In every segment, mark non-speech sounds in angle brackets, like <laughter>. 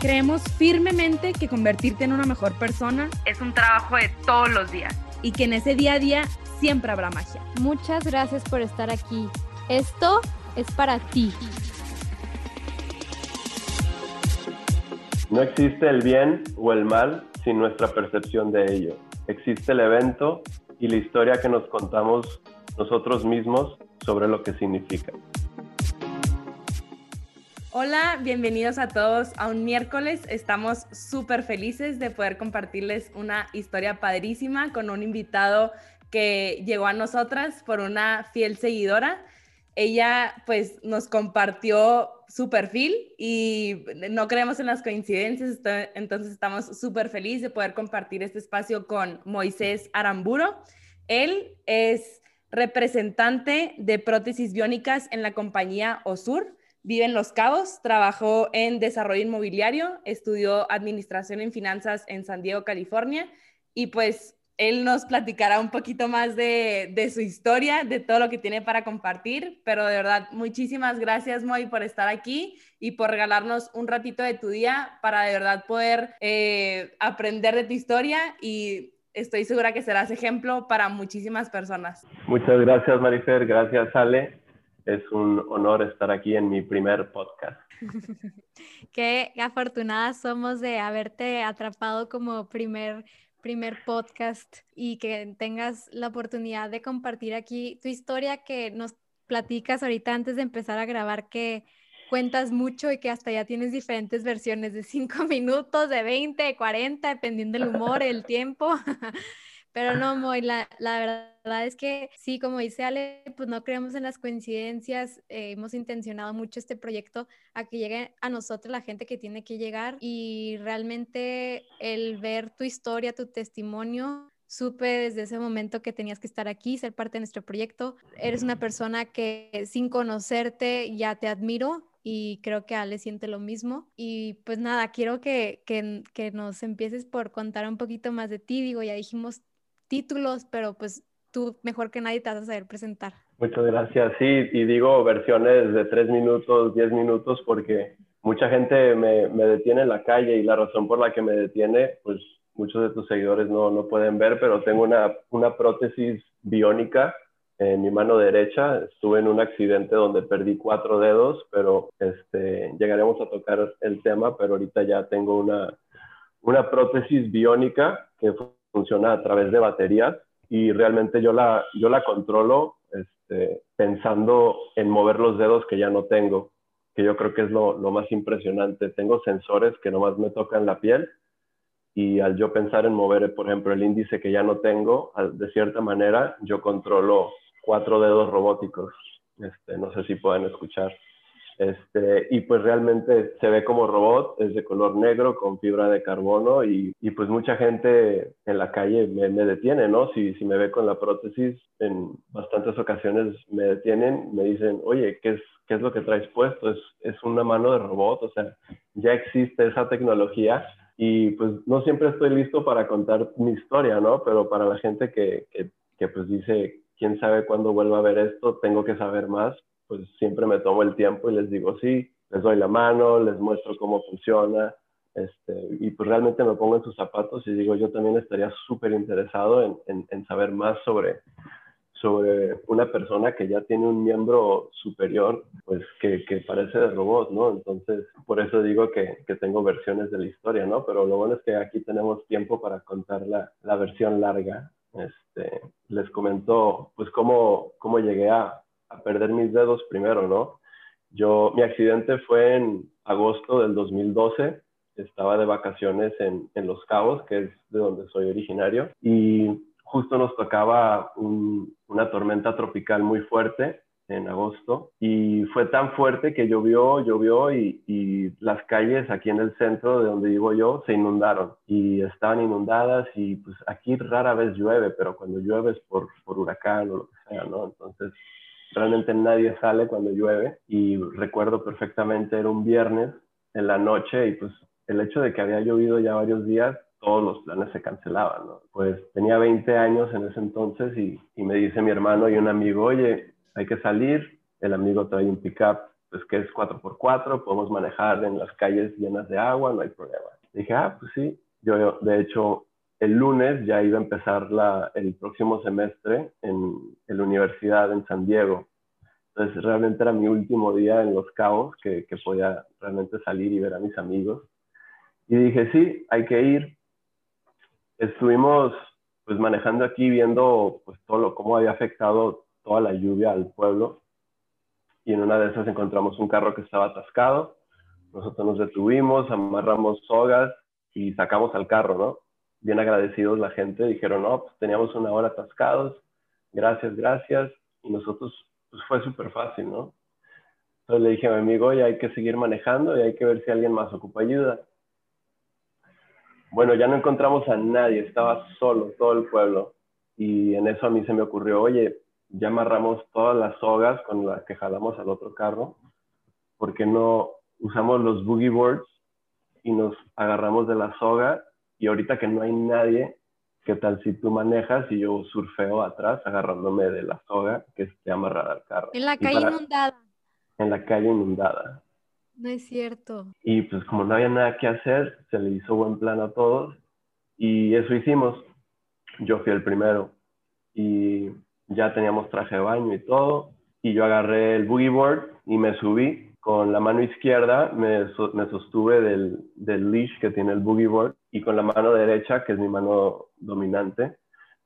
Creemos firmemente que convertirte en una mejor persona es un trabajo de todos los días y que en ese día a día siempre habrá magia. Muchas gracias por estar aquí. Esto es para ti. No existe el bien o el mal sin nuestra percepción de ello. Existe el evento y la historia que nos contamos nosotros mismos sobre lo que significa. Hola, bienvenidos a todos a un miércoles. Estamos súper felices de poder compartirles una historia padrísima con un invitado que llegó a nosotras por una fiel seguidora. Ella pues nos compartió su perfil y no creemos en las coincidencias, entonces estamos súper felices de poder compartir este espacio con Moisés Aramburo. Él es representante de prótesis biónicas en la compañía OSUR Vive en Los Cabos, trabajó en desarrollo inmobiliario, estudió administración en finanzas en San Diego, California, y pues él nos platicará un poquito más de, de, su historia, de todo lo que tiene para compartir, pero de verdad, muchísimas gracias, Moy, por estar aquí y por regalarnos un ratito de tu día para de verdad poder eh, aprender de tu historia y estoy segura que serás ejemplo para muchísimas personas. Muchas gracias, Marifer, gracias, Ale es un honor estar aquí en mi primer podcast. <laughs> Qué afortunadas somos de haberte atrapado como primer, primer podcast y que tengas la oportunidad de compartir aquí tu historia que nos platicas ahorita antes de empezar a grabar que cuentas mucho y que hasta ya tienes diferentes versiones de cinco <laughs> minutos, de 20, de 40, dependiendo del humor, el <laughs> tiempo. Pero no, Moy, la, la, verdad es que sí, como dice Ale, pues no creemos en las coincidencias. Eh, hemos intencionado mucho este proyecto a que llegue a nosotros la gente que tiene que llegar y realmente el ver tu historia, tu testimonio, supe desde ese momento que tenías que estar aquí, ser parte de nuestro proyecto. Eres una persona que sin conocerte ya te admiro y creo que Ale siente lo mismo. Y pues nada, quiero que, que, que, nos empieces por contar un poquito más de ti. Digo, ya dijimos títulos, pero pues tú mejor que nadie te vas a saber presentar. Muchas gracias. Sí, y digo versiones de tres minutos, diez minutos, porque mucha gente me, me, detiene en la calle y la razón por la que me detiene, pues muchos de tus seguidores no, no pueden ver, pero tengo una, una prótesis biónica en mi mano derecha. Estuve en un accidente donde perdí cuatro dedos, pero este, llegaremos a tocar el tema, pero ahorita ya tengo una, una prótesis biónica que funciona a través de baterías y realmente yo la, yo la controlo este, pensando en mover los dedos que ya no tengo, que yo creo que es lo, lo más impresionante. Tengo sensores que nomás me tocan la piel y al yo pensar en mover, por ejemplo, el índice que ya no tengo, de cierta manera yo controlo cuatro dedos robóticos. Este, no sé si pueden escuchar. Este, y pues realmente se ve como robot, es de color negro con fibra de carbono y, y pues mucha gente en la calle me, me, detiene, ¿no? Si, si me ve con la prótesis, en bastantes ocasiones me detienen, me dicen, oye, ¿qué es, qué es lo que traes puesto? Es, es una mano de robot, o sea, ya existe esa tecnología y pues no siempre estoy listo para contar mi historia, ¿no? Pero para la gente que, que, que pues dice, quién sabe cuándo vuelva a ver esto, tengo que saber más, pues siempre me tomo el tiempo y les digo sí, les doy la mano, les muestro cómo funciona, este, y pues realmente me pongo en sus zapatos y digo, yo también estaría súper interesado en, en, saber más sobre, sobre una persona que ya tiene un miembro superior, pues que, que parece de robot, ¿no? Entonces, por eso digo que, que, tengo versiones de la historia, ¿no? Pero lo bueno es que aquí tenemos tiempo para contar la, la versión larga. Este, les comento, pues, cómo, cómo llegué a, a perder mis dedos primero, ¿no? Yo, mi accidente fue en agosto del 2012, estaba de vacaciones en, en Los Cabos, que es de donde soy originario, y justo nos tocaba un, una tormenta tropical muy fuerte en agosto y fue tan fuerte que llovió, llovió y, y, las calles aquí en el centro de donde vivo yo se inundaron y estaban inundadas y pues aquí rara vez llueve, pero cuando llueve es por, por huracán o lo que sea, ¿no? Entonces realmente nadie sale cuando llueve y recuerdo perfectamente era un viernes en la noche y pues el hecho de que había llovido ya varios días todos los planes se cancelaban. Pues tenía 20 años en ese entonces y, y, me dice mi hermano y un amigo, oye, hay que salir, el amigo trae un pickup, pues que es 4x4, podemos manejar en las calles llenas de agua, no hay problema. dije, ah, pues sí, yo de hecho el lunes ya iba a empezar la, el próximo semestre en, la universidad en San Diego. Entonces realmente era mi último día en Los Cabos, que, que podía realmente salir y ver a mis amigos. Y dije, sí, hay que ir, estuvimos pues manejando aquí viendo pues todo lo, cómo había afectado toda la lluvia al pueblo y en una de esas encontramos un carro que estaba atascado. Nosotros nos detuvimos, amarramos sogas y sacamos al carro, ¿no? Bien agradecidos la gente, dijeron, no, pues teníamos una hora atascados, gracias, gracias. Y nosotros, pues fue súper fácil, ¿no? Entonces le dije a mi amigo, ya hay que seguir manejando y hay que ver si alguien más ocupa ayuda. Bueno, ya no encontramos a nadie, estaba solo todo el pueblo. Y en eso a mí se me ocurrió, oye, ya amarramos todas las sogas con las que jalamos al otro carro, ¿por qué no usamos los boogie boards y nos agarramos de la soga? Y ahorita que no hay nadie, ¿qué tal si tú manejas y yo surfeo atrás agarrándome de la soga que esté amarrada al carro? En la calle para... inundada. En la calle inundada. No es cierto. Y pues como no había nada que hacer, se le hizo buen plan a todos y eso hicimos. Yo fui el primero y ya teníamos traje de baño y todo y yo agarré el boogie board y me subí con la mano izquierda, me, me sostuve del, del leash que tiene el boogie board y con la mano derecha, que es mi mano dominante,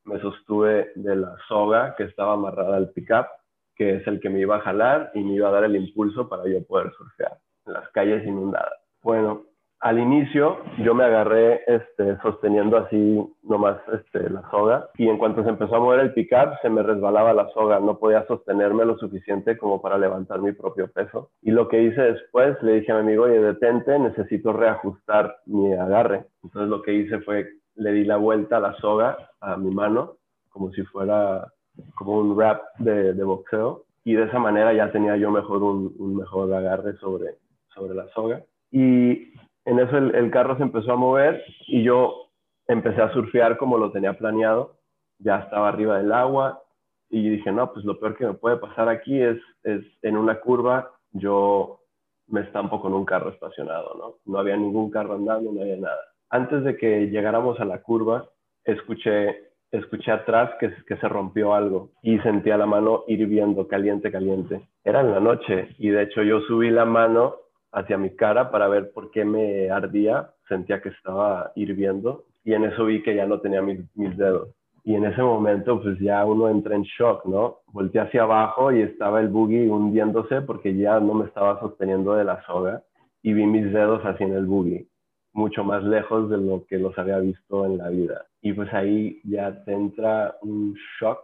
me sostuve de la soga que estaba amarrada al pickup, que es el que me iba a jalar y me iba a dar el impulso para yo poder surfear en las calles inundadas. Bueno, al inicio yo me agarré este, sosteniendo así nomás este, la soga y en cuanto se empezó a mover el picar se me resbalaba la soga, no podía sostenerme lo suficiente como para levantar mi propio peso. Y lo que hice después, le dije a mi amigo, oye, detente, necesito reajustar mi agarre. Entonces lo que hice fue, le di la vuelta a la soga a mi mano, como si fuera como un wrap de, de boxeo. Y de esa manera ya tenía yo mejor un, un mejor agarre sobre, sobre la soga. Y en eso el, carro se empezó a mover y yo empecé a surfear como lo tenía planeado. Ya estaba arriba del agua y dije, no, pues lo peor que me puede pasar aquí es, es en una curva yo me estampo con un carro estacionado, ¿no? No había ningún carro andando, no había nada. Antes de que llegáramos a la curva, escuché, escuché atrás que, que se rompió algo y sentía la mano hirviendo, caliente, caliente. Era en la noche y de hecho yo subí la mano hacia mi cara para ver por qué me ardía, sentía que estaba hirviendo y en eso vi que ya no tenía mis, mis, dedos. Y en ese momento pues ya uno entra en shock, ¿no? Volteé hacia abajo y estaba el buggy hundiéndose porque ya no me estaba sosteniendo de la soga y vi mis dedos así en el buggy, mucho más lejos de lo que los había visto en la vida. Y pues ahí ya te entra un shock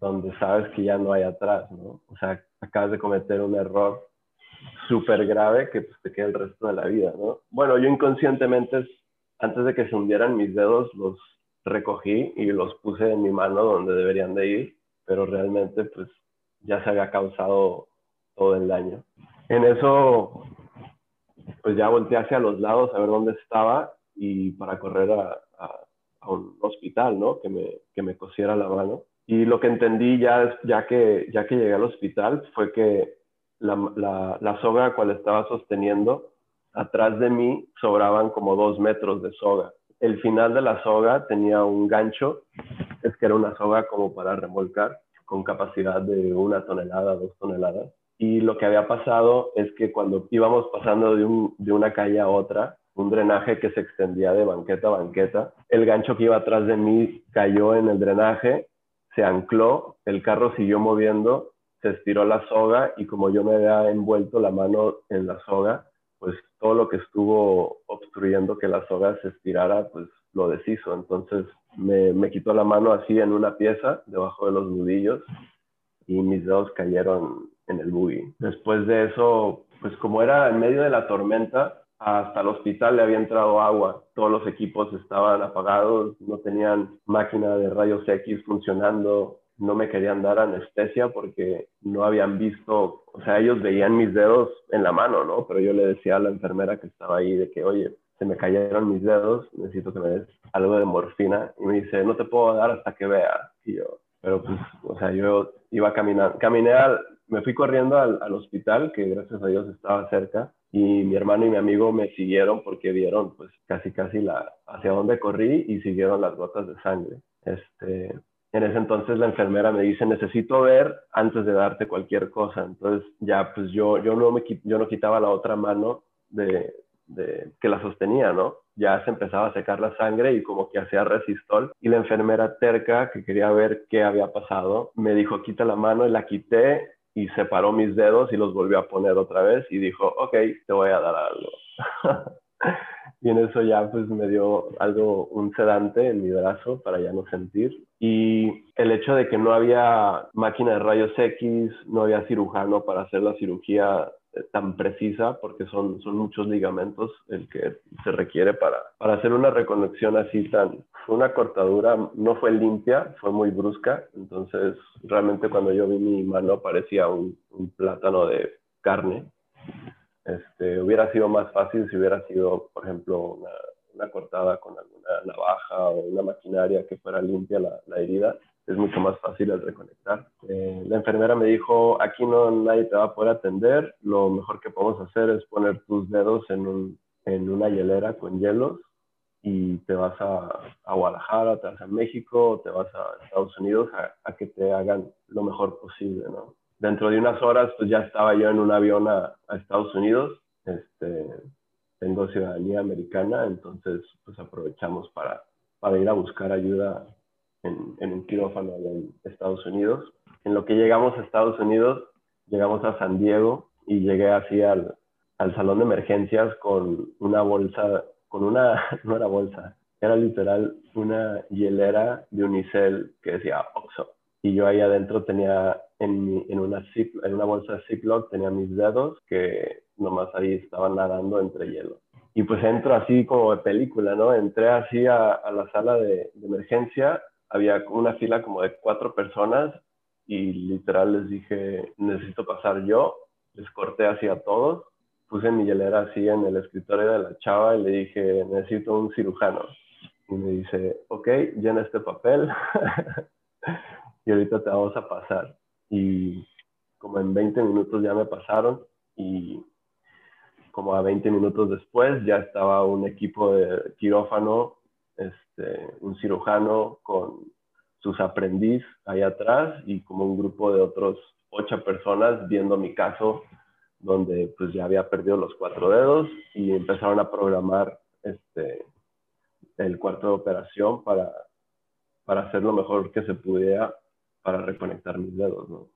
donde sabes que ya no hay atrás, ¿no? O sea, acabas de cometer un error súper grave que pues, te queda el resto de la vida, ¿no? Bueno, yo inconscientemente, antes de que se hundieran mis dedos, los recogí y los puse en mi mano donde deberían de ir, pero realmente pues ya se había causado todo el daño. En eso, pues ya volteé hacia los lados a ver dónde estaba y para correr a, a, un hospital, ¿no? Que me, que me cosiera la mano. Y lo que entendí ya, ya, que, ya que llegué al hospital fue que la, la, la soga cual estaba sosteniendo, atrás de mí sobraban como dos metros de soga. El final de la soga tenía un gancho, es que era una soga como para remolcar, con capacidad de una tonelada, dos toneladas. Y lo que había pasado es que cuando íbamos pasando de, un, de una calle a otra, un drenaje que se extendía de banqueta a banqueta, el gancho que iba atrás de mí cayó en el drenaje, se ancló, el carro siguió moviendo se estiró la soga y como yo me había envuelto la mano en la soga, pues todo lo que estuvo obstruyendo que la soga se estirara, pues lo deshizo. Entonces me, me quitó la mano así en una pieza, debajo de los nudillos, y mis dedos cayeron en el buggy. Después de eso, pues como era en medio de la tormenta, hasta el hospital le había entrado agua. Todos los equipos estaban apagados, no tenían máquina de rayos X funcionando, no me querían dar anestesia porque no habían visto, o sea, ellos veían mis dedos en la mano, ¿no? Pero yo le decía a la enfermera que estaba ahí de que, oye, se me cayeron mis dedos, necesito que me des algo de morfina. Y me dice, no te puedo dar hasta que vea. Y yo, pero pues, o sea, yo iba caminando, caminé al, me fui corriendo al, al hospital, que gracias a Dios estaba cerca, y mi hermano y mi amigo me siguieron porque vieron pues casi casi la hacia dónde corrí y siguieron las gotas de sangre. Este, en ese entonces la enfermera me dice, necesito ver antes de darte cualquier cosa. Entonces ya pues yo, yo, no, me, yo no quitaba la otra mano de, de, que la sostenía, ¿no? Ya se empezaba a secar la sangre y como que hacía resistol. Y la enfermera terca, que quería ver qué había pasado, me dijo, quita la mano y la quité y separó mis dedos y los volvió a poner otra vez y dijo, ok, te voy a dar algo. <laughs> <laughs> y en eso ya pues me dio algo, un sedante en mi brazo para ya no sentir. Y el hecho de que no había máquina de rayos X, no había cirujano para hacer la cirugía eh, tan precisa porque son, son muchos ligamentos el que se requiere para, para hacer una reconexión así tan... Una cortadura no fue limpia, fue muy brusca, entonces realmente cuando yo vi mi mano parecía un, un plátano de carne. Este, hubiera sido más fácil si hubiera sido, por ejemplo, una, una cortada con alguna navaja o una maquinaria que fuera limpia la, la herida, es mucho más fácil el reconectar. Eh, la enfermera me dijo, aquí no nadie te va a poder atender, lo mejor que podemos hacer es poner tus dedos en, un, en una hielera con hielos y te vas a, a, Guadalajara, te vas a México, te vas a Estados Unidos a, a, que te hagan lo mejor posible, ¿no? Dentro de unas horas, pues ya estaba yo en un avión a, a Estados Unidos, este, tengo ciudadanía americana, entonces pues aprovechamos para, para ir a buscar ayuda en, en, un quirófano en Estados Unidos. En lo que llegamos a Estados Unidos, llegamos a San Diego y llegué así al, al salón de emergencias con una bolsa, con una, <laughs> no era bolsa, era literal una hielera de unicel que decía Oxo. Y yo ahí adentro tenía en, en, una, zip, en una bolsa de Ziploc, tenía mis dedos que nomás ahí estaban nadando entre hielo. Y pues entro así como de película, ¿no? Entré así a, a la sala de, de emergencia había una fila como de cuatro personas y literal les dije, necesito pasar yo, les corté así a todos, puse mi hielera así en el escritorio de la chava y le dije, necesito un cirujano. Y me dice, ok, llena este papel <laughs> y ahorita te vamos a pasar. Y como en 20 minutos ya me pasaron y como a 20 minutos después ya estaba un equipo de quirófano este, un cirujano con sus aprendiz ahí atrás y como un grupo de otros ocho personas viendo mi caso donde pues ya había perdido los cuatro dedos y empezaron a programar este, el cuarto de operación para, para hacer lo mejor que se pudiera para reconectar mis dedos. ¿no?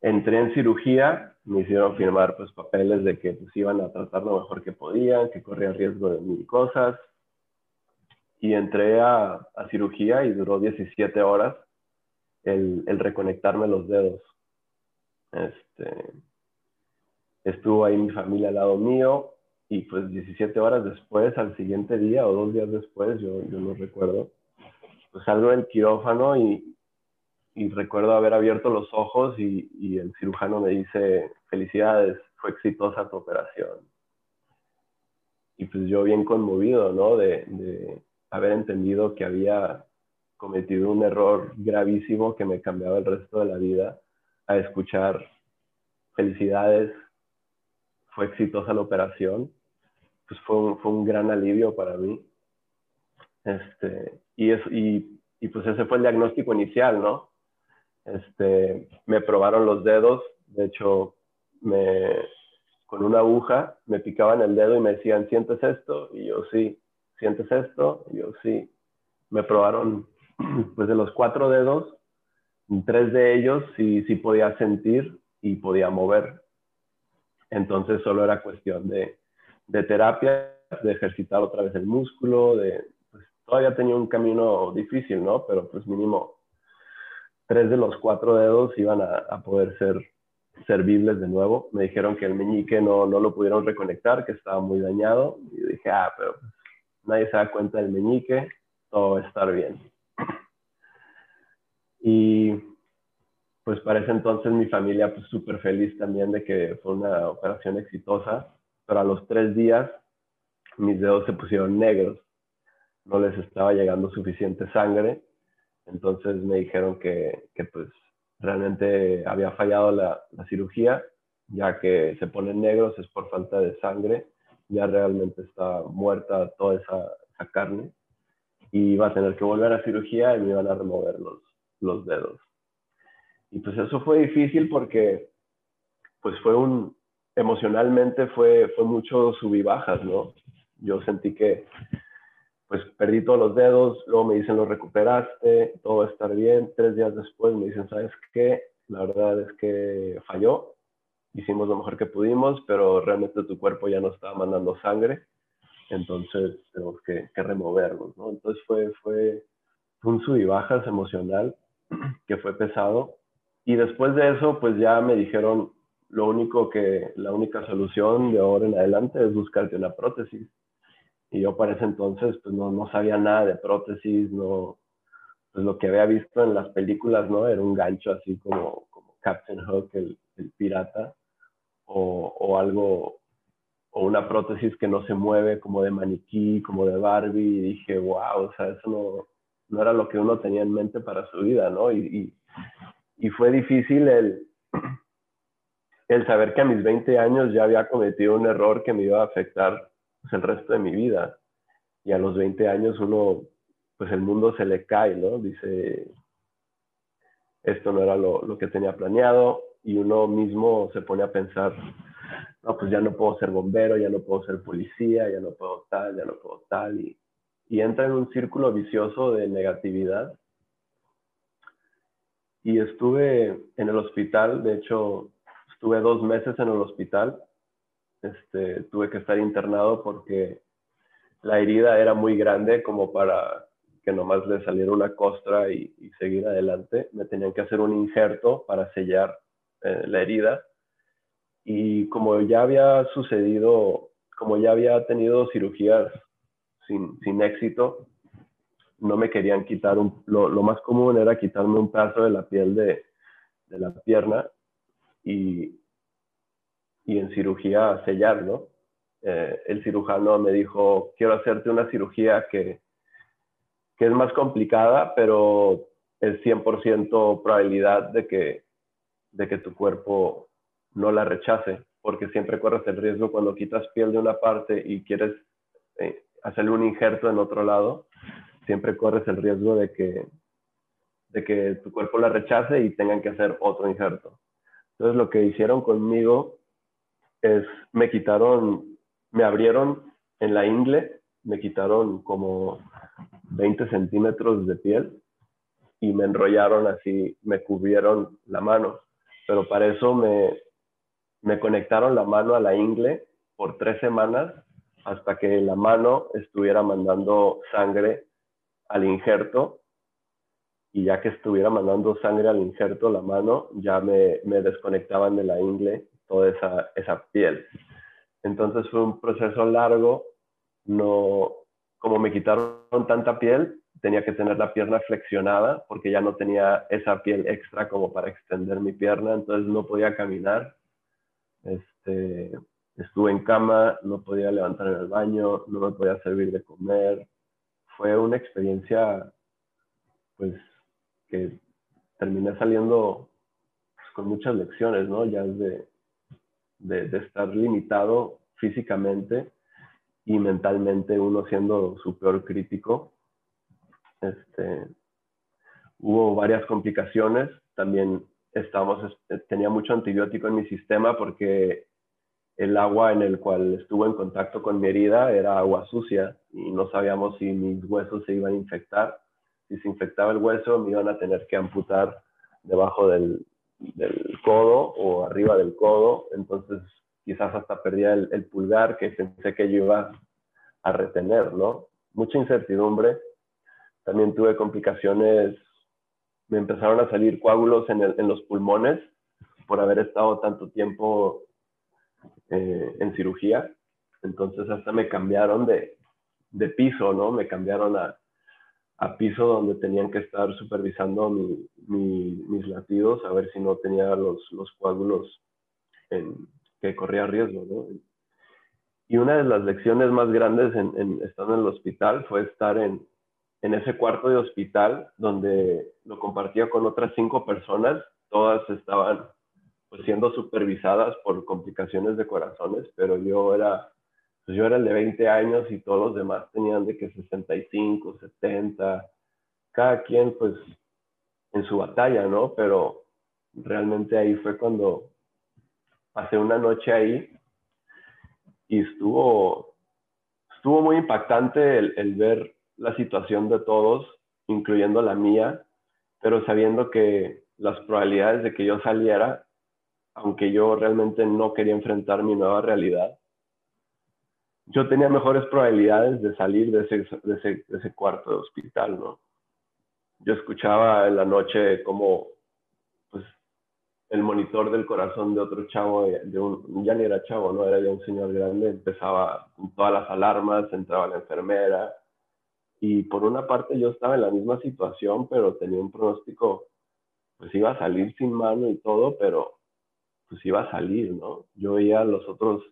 Entré en cirugía, me hicieron firmar pues papeles de que pues iban a tratar lo mejor que podían, que corría riesgo de mil cosas, y entré a, a, cirugía y duró 17 horas el, el, reconectarme los dedos. Este, estuvo ahí mi familia al lado mío y pues 17 horas después, al siguiente día o dos días después, yo, yo no recuerdo, pues salgo del quirófano y, y recuerdo haber abierto los ojos y, el cirujano me dice, felicidades, fue exitosa tu operación. Y pues yo bien conmovido, ¿no? De, haber entendido que había cometido un error gravísimo que me cambiaba el resto de la vida, a escuchar felicidades, fue exitosa la operación, pues fue un, fue un gran alivio para mí. Este, y, es, y, pues ese fue el diagnóstico inicial, ¿no? Este, me probaron los dedos, de hecho, me, con una aguja me picaban el dedo y me decían, ¿sientes esto? Y yo sí. ¿sientes esto? Y yo sí. Me probaron, <clears throat> pues de los cuatro dedos, tres de ellos sí, sí podía sentir y podía mover. Entonces solo era cuestión de, de terapia, de ejercitar otra vez el músculo, de, pues todavía tenía un camino difícil, ¿no? Pero pues mínimo tres de los cuatro dedos iban a, poder ser servibles de nuevo. Me dijeron que el meñique no, no lo pudieron reconectar, que estaba muy dañado. Y dije, ah, pero nadie se da cuenta del meñique, todo va a estar bien. Y pues para ese entonces mi familia pues súper feliz también de que fue una operación exitosa, pero a los tres días mis dedos se pusieron negros, no les estaba llegando suficiente sangre, entonces me dijeron que, que pues realmente había fallado la, cirugía, ya que se ponen negros es por falta de sangre, ya realmente está muerta toda esa, esa carne y iba a tener que volver a cirugía y me iban a remover los, los dedos. Y pues eso fue difícil porque pues fue un, emocionalmente fue, fue mucho sub y bajas, ¿no? Yo sentí que pues perdí todos los dedos, luego me dicen lo recuperaste, todo va a estar bien, tres días después me dicen, ¿sabes qué? La verdad es que falló, hicimos lo mejor que pudimos, pero realmente tu cuerpo ya no estaba mandando sangre, entonces tenemos que, que. Entonces fue, fue un sub y bajas emocional <clears throat> que fue pesado, y después de eso, pues ya me dijeron, lo único que, la única solución de ahora en adelante es buscarte una prótesis. Y yo para ese entonces, pues no, no sabía nada de prótesis, no, pues lo que había visto en las películas, ¿no? Era un gancho así como, como Captain Hook, el, pirata, o, o, algo, o una prótesis que no se mueve como de maniquí, como de Barbie, y dije, wow, o sea, eso no, no era lo que uno tenía en mente para su vida, ¿no? Y, y, y fue difícil el, el saber que a mis 20 años ya había cometido un error que me iba a afectar pues, el resto de mi vida. Y a los 20 años uno, pues el mundo se le cae, ¿no? Dice, esto no era lo, lo que tenía planeado y uno mismo se pone a pensar, no, pues ya no puedo ser bombero, ya no puedo ser policía, ya no puedo tal, ya no puedo tal. Y, y entra en un círculo vicioso de negatividad y estuve en el hospital, de hecho, estuve dos meses en el hospital. Este, tuve que estar internado porque la herida era muy grande como para que nomás le saliera una costra y, seguir adelante. Me tenían que hacer un injerto para sellar eh, la herida. Y como ya había sucedido, como ya había tenido cirugías sin, sin éxito, no me querían quitar, un, lo, más común era quitarme un pedazo de la piel de, la pierna y, y, en cirugía sellarlo. Eh, el cirujano me dijo, quiero hacerte una cirugía que, que es más complicada, pero es 100% probabilidad de que, de que tu cuerpo no la rechace, porque siempre corres el riesgo cuando quitas piel de una parte y quieres eh, hacerle un injerto en otro lado, siempre corres el riesgo de que, de que tu cuerpo la rechace y tengan que hacer otro injerto. Entonces lo que hicieron conmigo me quitaron, me abrieron en la ingle, me quitaron como 20 centímetros de piel y me enrollaron así, me cubrieron la mano. Pero para eso me, me conectaron la mano a la ingle por tres semanas hasta que la mano estuviera mandando sangre al injerto y ya que estuviera mandando sangre al injerto, la mano, ya me, me desconectaban de la ingle toda esa, esa piel. Entonces fue un proceso largo, no, como me quitaron tanta piel, tenía que tener la pierna flexionada porque ya no tenía esa piel extra como para extender mi pierna, entonces no podía caminar. Este, estuve en cama, no podía levantar en el baño, no me podía servir de comer, fue una experiencia, pues, que terminé saliendo pues, con muchas lecciones, ¿no? Ya de, de, estar limitado físicamente y mentalmente uno siendo su peor crítico. Este, hubo varias complicaciones, también estamos, tenía mucho antibiótico en mi sistema porque el agua en el cual estuvo en contacto con mi herida era agua sucia y no sabíamos si mis huesos se iban a infectar. Si se infectaba el hueso, me iban a tener que amputar debajo del, del codo o arriba del codo. Entonces, quizás hasta perdía el, pulgar que pensé que yo iba a retener, ¿no? Mucha incertidumbre. También tuve complicaciones, me empezaron a salir coágulos en los pulmones por haber estado tanto tiempo eh, en cirugía. Entonces hasta me cambiaron de, de piso, ¿no? Me cambiaron a, a, piso donde tenían que estar supervisando mis latidos a ver si no tenía los, los coágulos que corría riesgo, ¿no? Y una de las lecciones más grandes en, en, estando en el hospital fue estar en, en ese cuarto de hospital donde lo compartía con otras cinco personas, todas estaban pues, siendo supervisadas por complicaciones de corazones, pero yo era, pues, yo era el de 20 años y todos los demás tenían de que 65, 70, cada quien pues en su batalla, ¿no? Pero realmente ahí fue cuando pasé una noche ahí y estuvo, estuvo muy impactante el, el ver la situación de todos, incluyendo la mía, pero sabiendo que las probabilidades de que yo saliera, aunque yo realmente no quería enfrentar mi nueva realidad, yo tenía mejores probabilidades de salir de ese, de ese, de ese cuarto de hospital, ¿no? Yo escuchaba en la noche como pues, el monitor del corazón de otro chavo, de un, ya ni era chavo, ¿no? Era ya un señor grande, empezaba todas las alarmas, entraba la enfermera, y por una parte yo estaba en la misma situación, pero tenía un pronóstico, pues iba a salir sin mano y todo, pero pues iba a salir, ¿no? Yo veía a los otros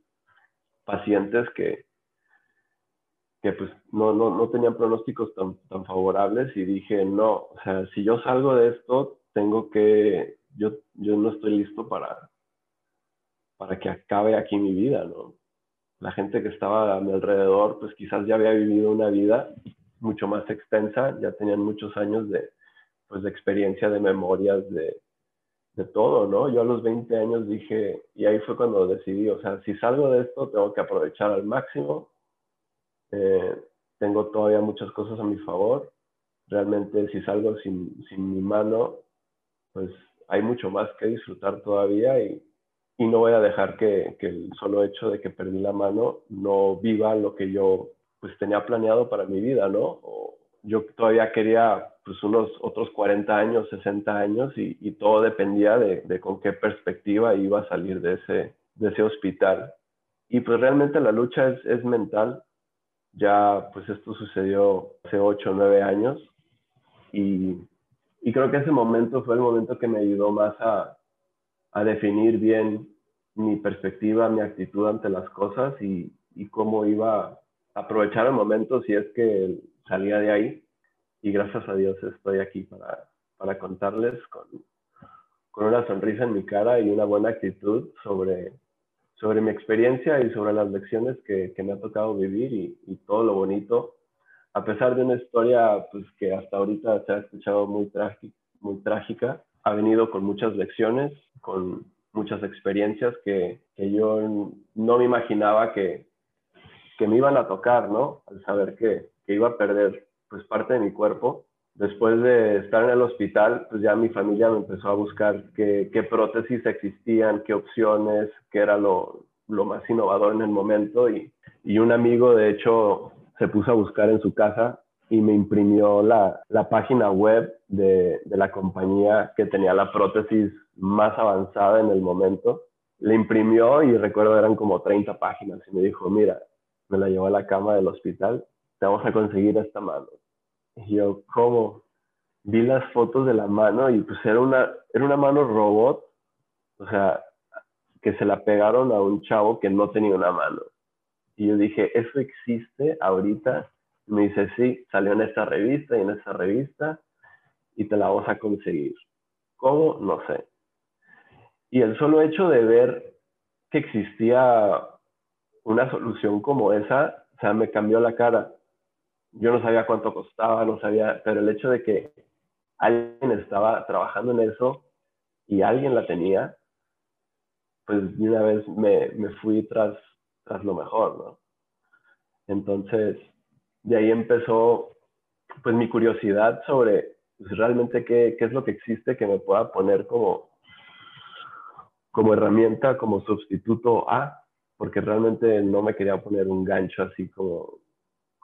pacientes que, que pues no, no, no tenían pronósticos tan, tan favorables y dije, no, o sea, si yo salgo de esto, tengo que, yo, yo no estoy listo para, para que acabe aquí mi vida, ¿no? La gente que estaba a mi alrededor, pues quizás ya había vivido una vida mucho más extensa, ya tenían muchos años de, pues, de experiencia, de memorias, de, de todo, ¿no? Yo a los 20 años dije, y ahí fue cuando decidí, o sea, si salgo de esto, tengo que aprovechar al máximo, eh, tengo todavía muchas cosas a mi favor, realmente si salgo sin, sin mi mano, pues hay mucho más que disfrutar todavía y, y no voy a dejar que, que, el solo hecho de que perdí la mano no viva lo que yo pues tenía planeado para mi vida, ¿no? Yo todavía quería unos otros 40 años, 60 años y, todo dependía de, con qué perspectiva iba a salir de ese, de ese hospital. Y pues realmente la lucha es, mental. Ya pues esto sucedió hace 8 o 9 años y, y, creo que ese momento fue el momento que me ayudó más a, a definir bien mi perspectiva, mi actitud ante las cosas y, y cómo iba aprovechar el momento si es que salía de ahí. Y gracias a Dios estoy aquí para, para contarles con, con una sonrisa en mi cara y una buena actitud sobre, sobre mi experiencia y sobre las lecciones que, que me ha tocado vivir y, y, todo lo bonito. A pesar de una historia pues, que hasta ahorita se ha escuchado muy, muy trágica, ha venido con muchas lecciones, con muchas experiencias que, que yo no me imaginaba que, que me iban a tocar, ¿no? Al saber que, que, iba a perder pues parte de mi cuerpo. Después de estar en el hospital, pues ya mi familia me empezó a buscar qué, qué prótesis existían, qué opciones, qué era lo, lo más innovador en el momento. Y, y, un amigo, de hecho, se puso a buscar en su casa y me imprimió la, la página web de, de la compañía que tenía la prótesis más avanzada en el momento. Le imprimió y recuerdo eran como 30 páginas y me dijo, mira, me la llevó a la cama del hospital, te vamos a conseguir esta mano. Y yo, ¿cómo? Vi las fotos de la mano y pues era una, era una mano robot, o sea, que se la pegaron a un chavo que no tenía una mano. Y yo dije, ¿eso existe ahorita? Y me dice, sí, salió en esta revista y en esta revista y te la vamos a conseguir. ¿Cómo? No sé. Y el solo hecho de ver que existía una solución como esa, o sea, me cambió la cara. Yo no sabía cuánto costaba, no sabía, pero el hecho de que alguien estaba trabajando en eso y alguien la tenía, pues de una vez me, me fui tras, tras lo mejor, ¿no? Entonces, de ahí empezó pues mi curiosidad sobre pues, realmente qué, qué, es lo que existe que me pueda poner como, como herramienta, como sustituto a porque realmente no me quería poner un gancho así como,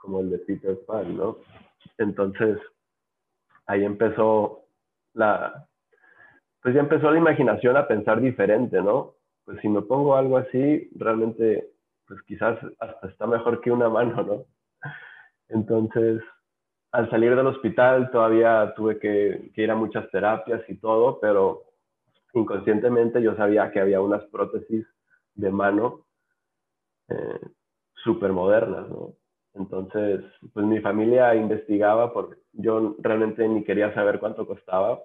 como el de Peter Pan, ¿no? Entonces, ahí empezó la, pues ya empezó la imaginación a pensar diferente, ¿no? Pues si me pongo algo así, realmente, pues quizás hasta está mejor que una mano, ¿no? Entonces, al salir del hospital todavía tuve que, ir a muchas terapias y todo, pero inconscientemente yo sabía que había unas prótesis de mano eh, súper modernas, ¿no? Entonces, pues mi familia investigaba, porque yo realmente ni quería saber cuánto costaba,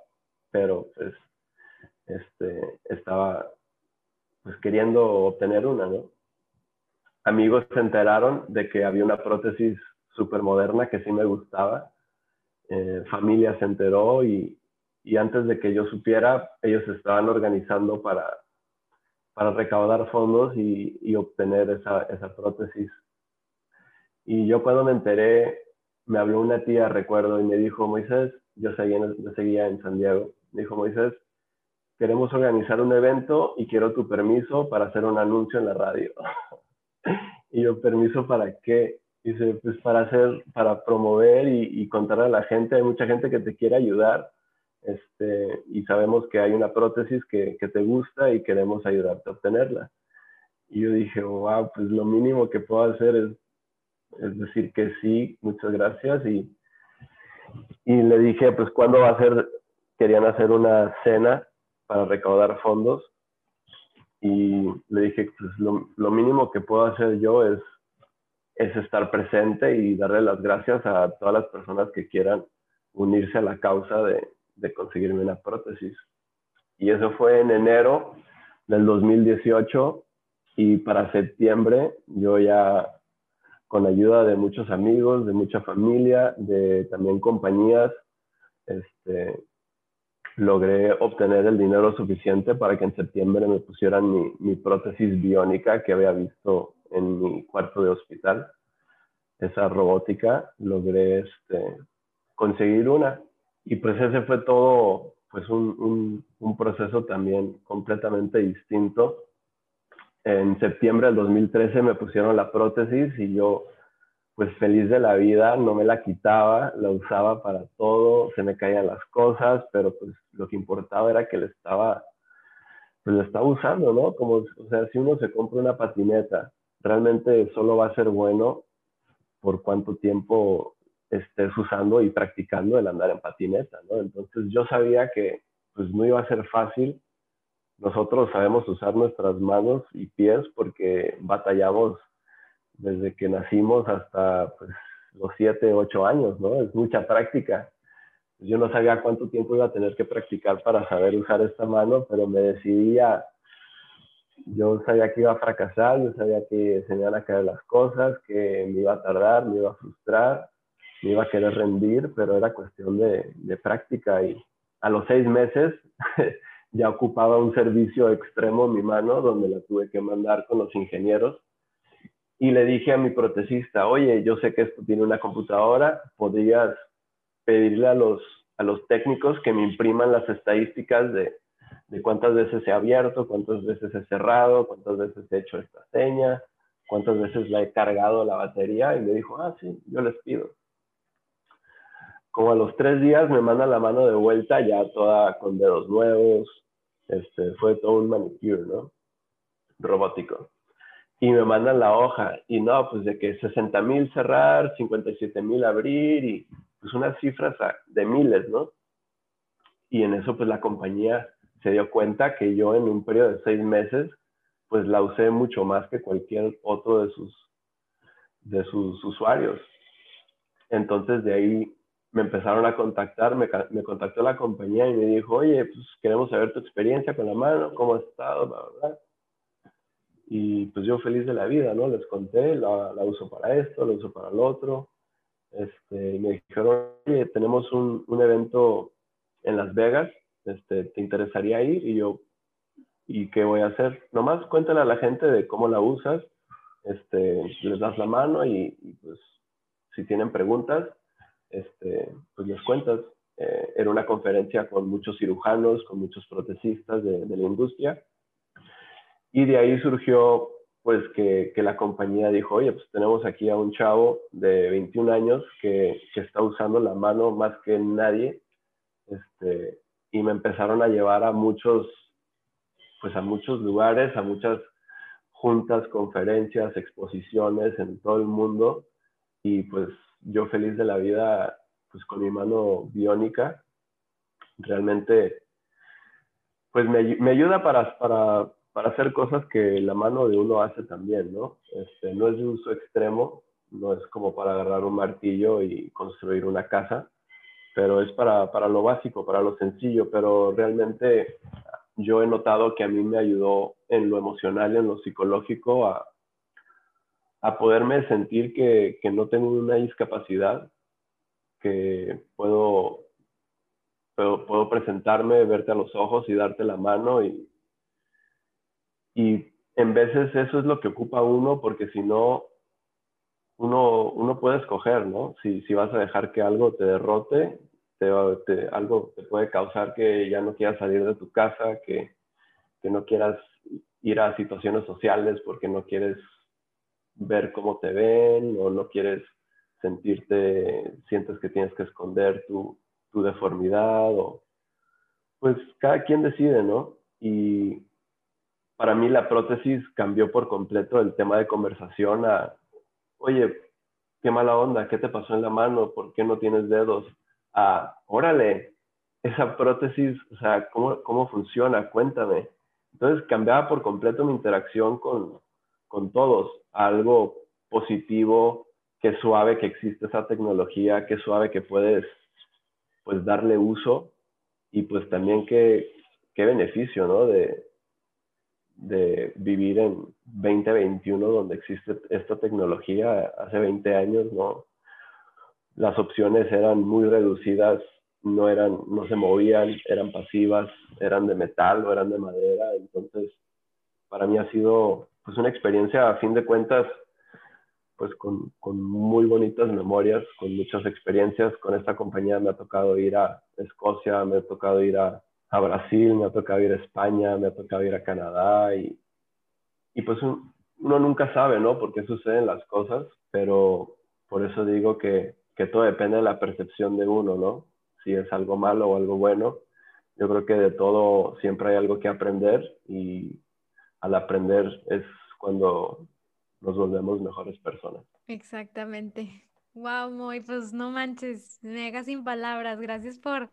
pero pues este, estaba pues queriendo obtener una, ¿no? Amigos se enteraron de que había una prótesis súper moderna que sí me gustaba. Eh, familia se enteró y, antes de que yo supiera, ellos estaban organizando para, para recaudar fondos y, obtener esa, esa, prótesis. Y yo cuando me enteré, me habló una tía, recuerdo, y me dijo, Moisés, yo seguía, yo seguía en San Diego, me dijo, Moisés, queremos organizar un evento y quiero tu permiso para hacer un anuncio en la radio. <laughs> y yo, ¿permiso para qué? Dice, pues para hacer, para promover y, contar a la gente, hay mucha gente que te quiere ayudar este, y sabemos que hay una prótesis que, que te gusta y queremos ayudarte a obtenerla. Y yo dije, wow, pues lo mínimo que puedo hacer es, es decir que sí, muchas gracias. Y, y le dije, pues, ¿cuándo va a ser? Querían hacer una cena para recaudar fondos. Y le dije, pues, lo, lo mínimo que puedo hacer yo es es estar presente y darle las gracias a todas las personas que quieran unirse a la causa de, de conseguirme una prótesis. Y eso fue en enero del 2018 y para septiembre yo ya con ayuda de muchos amigos, de mucha familia, de también compañías, este, logré obtener el dinero suficiente para que en septiembre me pusieran mi, prótesis biónica que había visto en mi cuarto de hospital, esa robótica, logré este, conseguir una. Y pues ese fue todo, pues un, proceso también completamente distinto. En septiembre del 2013 me pusieron la prótesis y yo, pues feliz de la vida, no me la quitaba, la usaba para todo, se me caían las cosas, pero pues lo que importaba era que le estaba, pues lo estaba usando, ¿no? Como, o sea, si uno se compra una patineta realmente solo va a ser bueno por cuánto tiempo estés usando y practicando el andar en patineta, ¿no? Entonces yo sabía que pues no iba a ser fácil. Nosotros sabemos usar nuestras manos y pies porque batallamos desde que nacimos hasta pues, los 7, 8 años, ¿no? Es mucha práctica. Yo no sabía cuánto tiempo iba a tener que practicar para saber usar esta mano, pero me decidí a, yo sabía que iba a fracasar, yo sabía que se me iban a caer las cosas, que me iba a tardar, me iba a frustrar, me iba a querer rendir, pero era cuestión de, de práctica y a los seis meses <laughs> ya ocupaba un servicio extremo en mi mano donde la tuve que mandar con los ingenieros y le dije a mi protesista, oye, yo sé que esto tiene una computadora, podrías pedirle a los, a los técnicos que me impriman las estadísticas de, de cuántas veces he abierto, cuántas veces he cerrado, cuántas veces he hecho esta seña, cuántas veces la he cargado la batería y me dijo, ah, sí, yo les pido. Como a los tres días me manda la mano de vuelta ya toda con dedos nuevos, este, fue todo un manicure, ¿no? Robótico. Y me mandan la hoja y no, pues de que 60 mil cerrar, 57 mil abrir y pues unas cifras de miles, ¿no? Y en eso pues la compañía se dio cuenta que yo en un periodo de seis meses, pues la usé mucho más que cualquier otro de sus, de sus usuarios. Entonces de ahí me empezaron a contactar, me, me contactó la compañía y me dijo, oye, pues queremos saber tu experiencia con la mano, cómo has estado, bla, Y pues yo feliz de la vida, ¿no? Les conté, la, la uso para esto, la uso para lo otro. Este, y me dijeron, oye, tenemos un, un evento en Las Vegas este, ¿te interesaría ir? Y yo, ¿y qué voy a hacer? Nomás cuéntale a la gente de cómo la usas, este, les das la mano y, pues si tienen preguntas, este, pues les cuentas. Eh, era una conferencia con muchos cirujanos, con muchos protecistas de, la industria. Y de ahí surgió pues que, la compañía dijo, oye, pues tenemos aquí a un chavo de 21 años que, que está usando la mano más que nadie este, y me empezaron a llevar a muchos, pues a muchos lugares, a muchas juntas, conferencias, exposiciones en todo el mundo y pues yo feliz de la vida pues con mi mano biónica realmente pues me, me ayuda para, para, para, hacer cosas que la mano de uno hace también, ¿no? Este, no es de uso extremo, no es como para agarrar un martillo y construir una casa, pero es para, para lo básico, para lo sencillo, pero realmente yo he notado que a mí me ayudó en lo emocional, en lo psicológico, a, a poderme sentir que, que, no tengo una discapacidad, que puedo, puedo, puedo, presentarme, verte a los ojos y darte la mano y, y en veces eso es lo que ocupa uno porque si no, uno, uno puede escoger, ¿no? Si, si vas a dejar que algo te derrote te, algo te puede causar que ya no quieras salir de tu casa, que, que no quieras ir a situaciones sociales porque no quieres ver cómo te ven o no quieres sentirte, sientes que tienes que esconder tu, tu deformidad o pues cada quien decide, ¿no? Y para mí la prótesis cambió por completo el tema de conversación a, oye, qué mala onda, ¿qué te pasó en la mano? ¿Por qué no tienes dedos? a, órale, esa prótesis, o sea, ¿cómo, cómo funciona? Cuéntame. Entonces cambiaba por completo mi interacción con, con todos, algo positivo, qué suave que existe esa tecnología, qué suave que puedes pues darle uso y pues también qué, qué beneficio, ¿no? De, de vivir en 2021 donde existe esta tecnología, hace 20 años, ¿no? las opciones eran muy reducidas, no, eran, no se movían, eran pasivas, eran de metal o eran de madera. Entonces, para mí ha sido pues, una experiencia, a fin de cuentas, pues con, con, muy bonitas memorias, con muchas experiencias. Con esta compañía me ha tocado ir a Escocia, me ha tocado ir a, a Brasil, me ha tocado ir a España, me ha tocado ir a Canadá y, y pues uno nunca sabe, ¿no? Por qué suceden las cosas, pero por eso digo que que todo depende de la percepción de uno, ¿no? Si es algo malo o algo bueno. Yo creo que de todo siempre hay algo que aprender y al aprender es cuando nos volvemos mejores personas. Exactamente. Wow, muy, pues no manches, me dejas sin palabras. Gracias por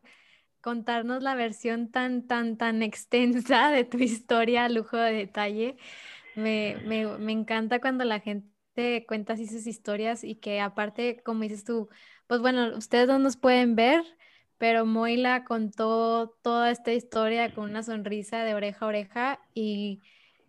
contarnos la versión tan, tan, tan <laughs> extensa de tu historia, lujo de detalle. Me, me, me encanta cuando la gente cuentas y sus historias y que aparte, como dices tú, pues bueno, ustedes no nos pueden ver, pero Moila contó toda esta historia con una sonrisa de oreja a oreja y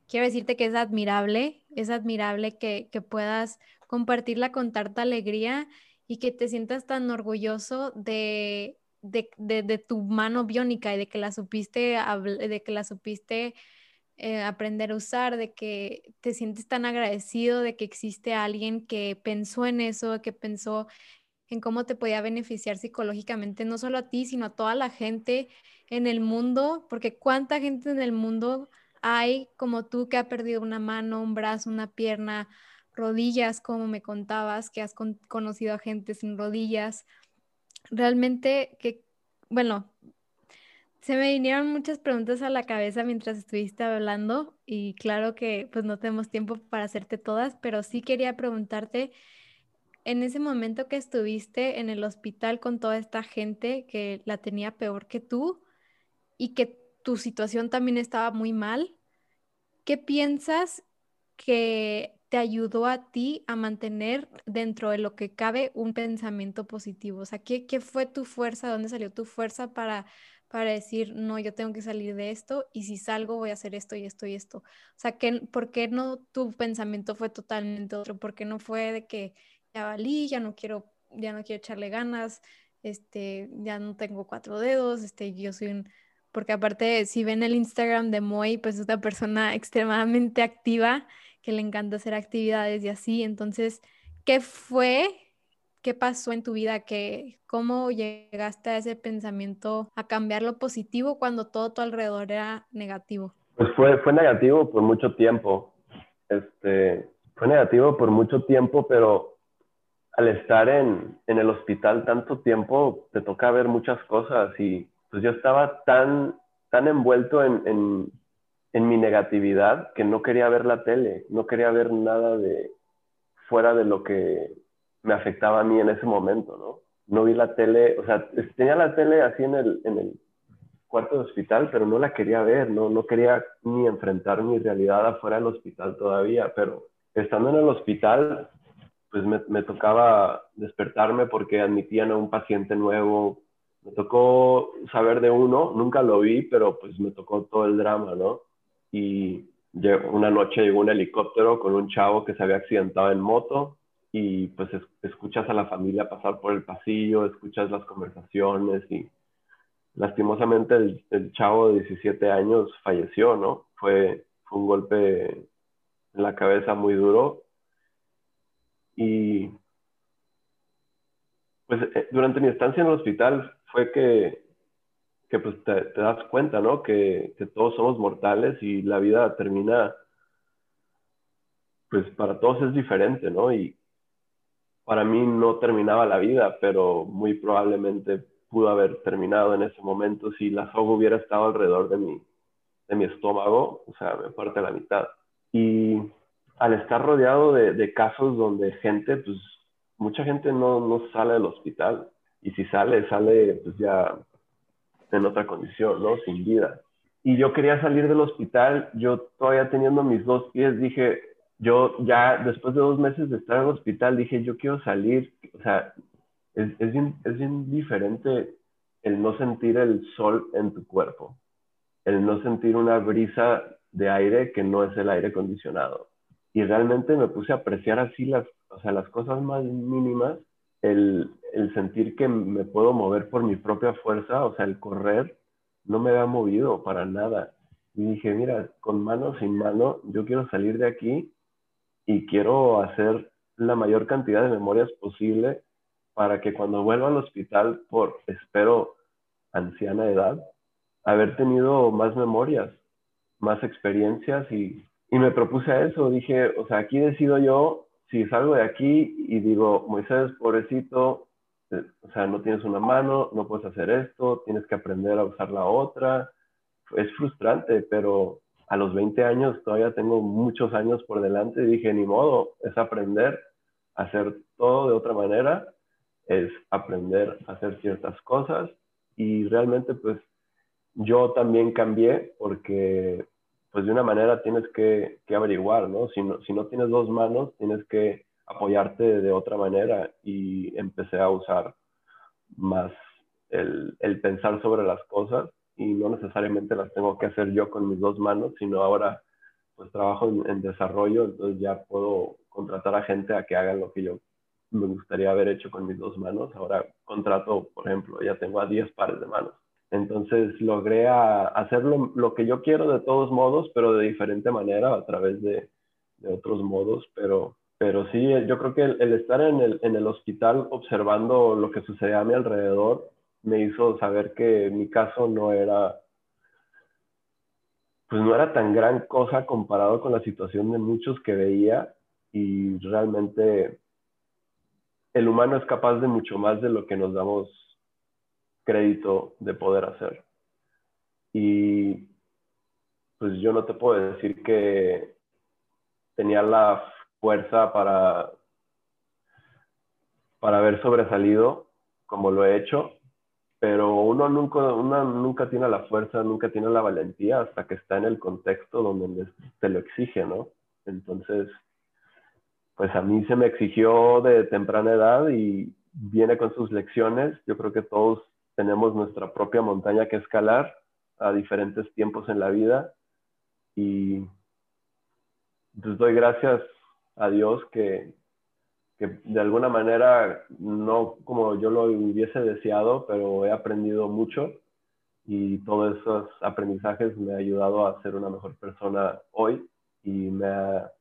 quiero decirte que es admirable, es admirable que, que puedas compartirla con tanta alegría y que te sientas tan orgulloso de, de, de, tu mano biónica y de que la supiste, de que la supiste eh, aprender a usar, de que te sientes tan agradecido de que existe alguien que pensó en eso, que pensó en cómo te podía beneficiar psicológicamente, no solo a ti, sino a toda la gente en el mundo, porque cuánta gente en el mundo hay como tú que ha perdido una mano, un brazo, una pierna, rodillas, como me contabas, que has conocido a gente sin rodillas. Realmente que, bueno, se me vinieron muchas preguntas a la cabeza mientras estuviste hablando y claro que pues no tenemos tiempo para hacerte todas, pero sí quería preguntarte, en ese momento que estuviste en el hospital con toda esta gente que la tenía peor que tú y que tu situación también estaba muy mal, ¿qué piensas que te ayudó a ti a mantener dentro de lo que cabe un pensamiento positivo? O sea, ¿qué, qué fue tu fuerza? ¿Dónde salió tu fuerza para para decir, no, yo tengo que salir de esto y si salgo voy a hacer esto y esto y esto. O sea, que, ¿por qué no tu pensamiento fue totalmente otro? ¿Por qué no fue de que ya valí, ya no quiero, ya no quiero echarle ganas, este, ya no tengo cuatro dedos, este, yo soy un... Porque aparte, si ven el Instagram de Moy, pues es una persona extremadamente activa, que le encanta hacer actividades y así. Entonces, ¿qué fue ¿Qué pasó en tu vida? ¿Qué, ¿Cómo llegaste a ese pensamiento a cambiar lo positivo cuando todo tu alrededor era negativo? Pues fue, fue negativo por mucho tiempo. Este, fue negativo por mucho tiempo, pero al estar en, en el hospital tanto tiempo, te toca ver muchas cosas y pues yo estaba tan, tan envuelto en, en, mi negatividad que no quería ver la tele, no quería ver nada de fuera de lo que me afectaba a mí en ese momento, ¿no? No vi la tele, o sea, tenía la tele así en el, en el cuarto de hospital, pero no la quería ver, no, no quería ni enfrentar mi realidad afuera del hospital todavía, pero estando en el hospital, pues me tocaba despertarme porque admitían a un paciente nuevo, me tocó saber de uno, nunca lo vi, pero pues me tocó todo el drama, ¿no? Y una noche llegó un helicóptero con un chavo que se había accidentado en moto y pues escuchas a la familia pasar por el pasillo, escuchas las conversaciones y lastimosamente el, chavo de 17 años falleció, ¿no? Fue, fue un golpe en la cabeza muy duro y pues eh, durante mi estancia en el hospital fue que que pues te, das cuenta, ¿no? Que, que, todos somos mortales y la vida termina, pues para todos es diferente, ¿no? Y para mí no terminaba la vida, pero muy probablemente pudo haber terminado en ese momento si la soga hubiera estado alrededor de mi, de mi estómago, o sea, me parte la mitad. Y al estar rodeado de, de casos donde gente, pues mucha gente no, no sale del hospital. Y si sale, sale pues ya en otra condición, ¿no? Sin vida. Y yo quería salir del hospital, yo todavía teniendo mis dos pies, dije, yo ya después de dos meses de estar en el hospital, dije, yo quiero salir, o sea, es, es, bien, es bien diferente el no sentir el sol en tu cuerpo, el no sentir una brisa de aire que no es el aire acondicionado. Y realmente me puse a apreciar así las, o sea, las cosas más mínimas el, el, sentir que me puedo mover por mi propia fuerza, o sea, el correr, no me había movido para nada. Y dije, mira, con mano sin mano, yo quiero salir de aquí y quiero hacer la mayor cantidad de memorias posible para que cuando vuelva al hospital por, espero, anciana edad, haber tenido más memorias, más experiencias y, y me propuse a eso. Dije, o sea, aquí decido yo si salgo de aquí y digo, Moisés, pobrecito, eh, o sea, no tienes una mano, no puedes hacer esto, tienes que aprender a usar la otra, es frustrante, pero a los 20 años todavía tengo muchos años por delante y dije, ni modo, es aprender a hacer todo de otra manera, es aprender a hacer ciertas cosas y realmente pues yo también cambié porque pues de una manera tienes que, averiguar, ¿no? Si, ¿no? tienes dos manos, tienes que apoyarte de otra manera y empecé a usar más el, pensar sobre las cosas y no necesariamente las tengo que hacer yo con mis dos manos, sino ahora pues trabajo en, desarrollo, entonces ya puedo contratar a gente a que hagan lo que yo me gustaría haber hecho con mis dos manos. Ahora contrato, por ejemplo, ya tengo a 10 pares de manos. Entonces logré hacer lo, que yo quiero de todos modos, pero de diferente manera, a través de, otros modos. Pero, pero sí, yo creo que el, estar en el, en el, hospital observando lo que sucedía a mi alrededor me hizo saber que mi caso no era, pues no era tan gran cosa comparado con la situación de muchos que veía y realmente el humano es capaz de mucho más de lo que nos damos crédito de poder hacer. Y pues yo no te puedo decir que tenía la fuerza para, para haber sobresalido como lo he hecho, pero uno nunca, uno nunca tiene la fuerza, nunca tiene la valentía hasta que está en el contexto donde te lo exige, ¿no? Entonces, pues a mí se me exigió de temprana edad y viene con sus lecciones. Yo creo que todos tenemos nuestra propia montaña que escalar a diferentes tiempos en la vida y pues doy gracias a Dios que, que de alguna manera, no como yo lo hubiese deseado, pero he aprendido mucho y todos esos aprendizajes me han ayudado a ser una mejor persona hoy y me ha